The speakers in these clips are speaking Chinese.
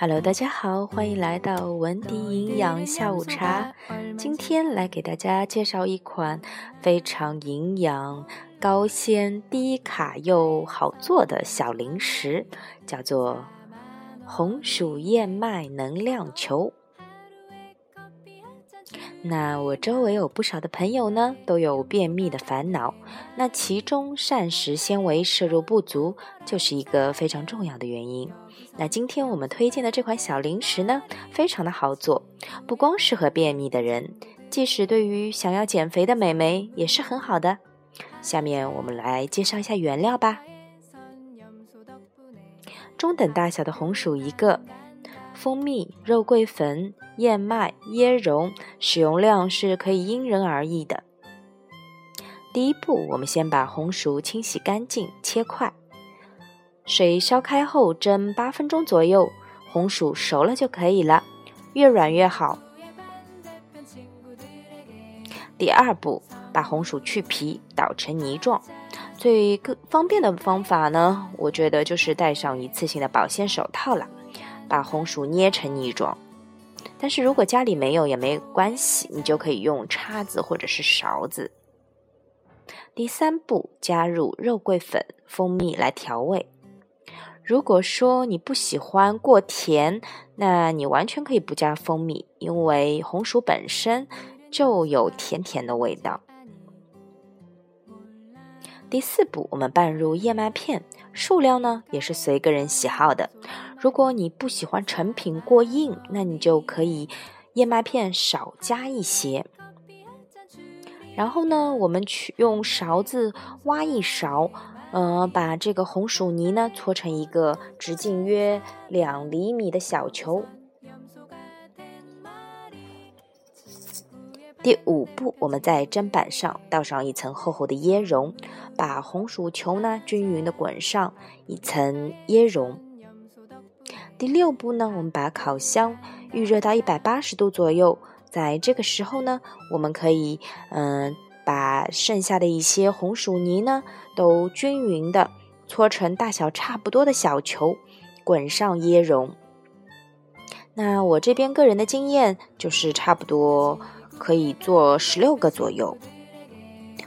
Hello，大家好，欢迎来到文迪营养下午茶。今天来给大家介绍一款非常营养、高纤、低卡又好做的小零食，叫做红薯燕麦能量球。那我周围有不少的朋友呢，都有便秘的烦恼。那其中膳食纤维摄入不足就是一个非常重要的原因。那今天我们推荐的这款小零食呢，非常的好做，不光适合便秘的人，即使对于想要减肥的美眉也是很好的。下面我们来介绍一下原料吧。中等大小的红薯一个。蜂蜜、肉桂粉、燕麦、椰蓉，使用量是可以因人而异的。第一步，我们先把红薯清洗干净，切块，水烧开后蒸八分钟左右，红薯熟了就可以了，越软越好。第二步，把红薯去皮，捣成泥状。最更方便的方法呢，我觉得就是戴上一次性的保鲜手套了。把红薯捏成泥状，但是如果家里没有也没关系，你就可以用叉子或者是勺子。第三步，加入肉桂粉、蜂蜜来调味。如果说你不喜欢过甜，那你完全可以不加蜂蜜，因为红薯本身就有甜甜的味道。第四步，我们拌入燕麦片，数量呢也是随个人喜好的。如果你不喜欢成品过硬，那你就可以燕麦片少加一些。然后呢，我们取用勺子挖一勺，呃，把这个红薯泥呢搓成一个直径约两厘米的小球。第五步，我们在砧板上倒上一层厚厚的椰蓉，把红薯球呢均匀的滚上一层椰蓉。第六步呢，我们把烤箱预热到一百八十度左右，在这个时候呢，我们可以嗯把剩下的一些红薯泥呢都均匀的搓成大小差不多的小球，滚上椰蓉。那我这边个人的经验就是差不多。可以做十六个左右，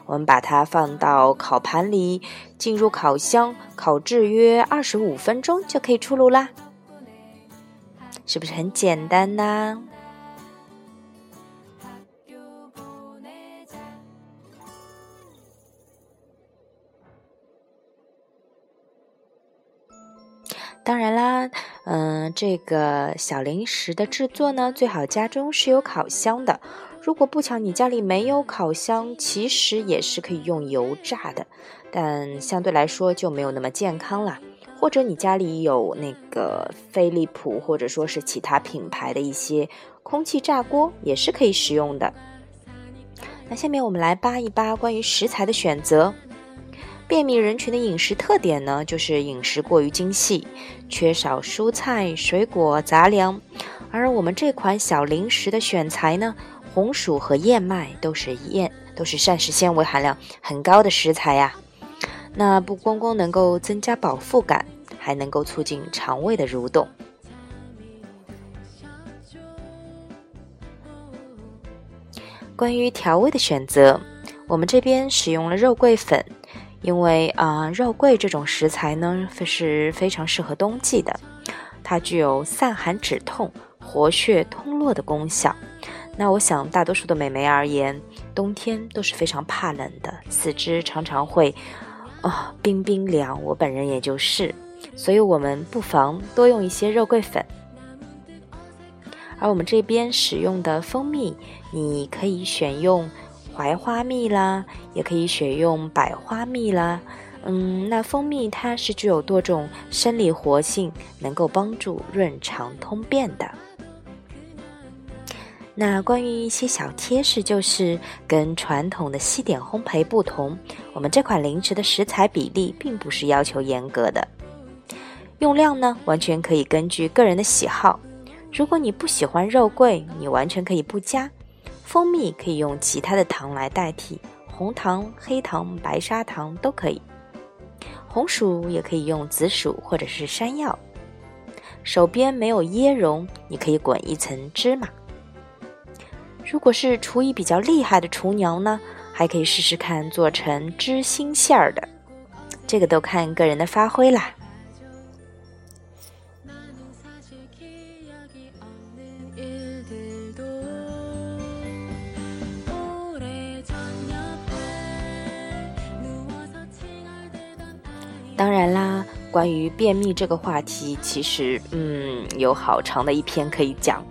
我们把它放到烤盘里，进入烤箱烤制约二十五分钟就可以出炉啦，是不是很简单呢？当然啦，嗯，这个小零食的制作呢，最好家中是有烤箱的。如果不巧你家里没有烤箱，其实也是可以用油炸的，但相对来说就没有那么健康啦。或者你家里有那个飞利浦或者说是其他品牌的一些空气炸锅，也是可以使用的。那下面我们来扒一扒关于食材的选择。便秘人群的饮食特点呢，就是饮食过于精细，缺少蔬菜、水果、杂粮，而我们这款小零食的选材呢。红薯和燕麦都是燕，都是膳食纤维含量很高的食材呀。那不光光能够增加饱腹感，还能够促进肠胃的蠕动。关于调味的选择，我们这边使用了肉桂粉，因为啊，肉桂这种食材呢是非常适合冬季的，它具有散寒止痛、活血通络的功效。那我想，大多数的美眉而言，冬天都是非常怕冷的，四肢常常会啊冰冰凉。我本人也就是，所以我们不妨多用一些肉桂粉。而我们这边使用的蜂蜜，你可以选用槐花蜜啦，也可以选用百花蜜啦。嗯，那蜂蜜它是具有多种生理活性，能够帮助润肠通便的。那关于一些小贴士，就是跟传统的西点烘焙不同，我们这款零食的食材比例并不是要求严格的，用量呢完全可以根据个人的喜好。如果你不喜欢肉桂，你完全可以不加。蜂蜜可以用其他的糖来代替，红糖、黑糖、白砂糖都可以。红薯也可以用紫薯或者是山药。手边没有椰蓉，你可以滚一层芝麻。如果是厨艺比较厉害的厨娘呢，还可以试试看做成芝心馅儿的，这个都看个人的发挥啦。当然啦，关于便秘这个话题，其实嗯有好长的一篇可以讲。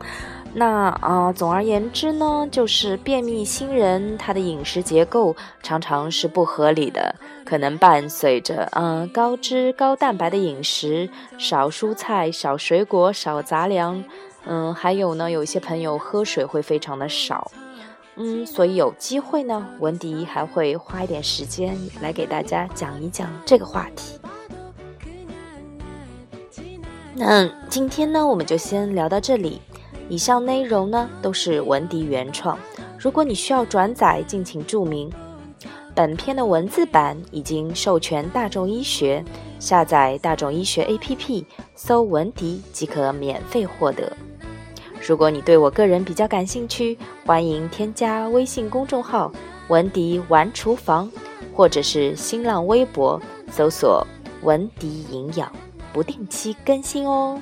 那啊，总而言之呢，就是便秘新人他的饮食结构常常是不合理的，可能伴随着嗯高脂高蛋白的饮食，少蔬菜、少水果、少杂粮，嗯，还有呢，有一些朋友喝水会非常的少。嗯，所以有机会呢，文迪还会花一点时间来给大家讲一讲这个话题。那今天呢，我们就先聊到这里。以上内容呢都是文迪原创，如果你需要转载，敬请注明。本篇的文字版已经授权大众医学，下载大众医学 APP，搜文迪即可免费获得。如果你对我个人比较感兴趣，欢迎添加微信公众号“文迪玩厨房”，或者是新浪微博搜索“文迪营养”，不定期更新哦。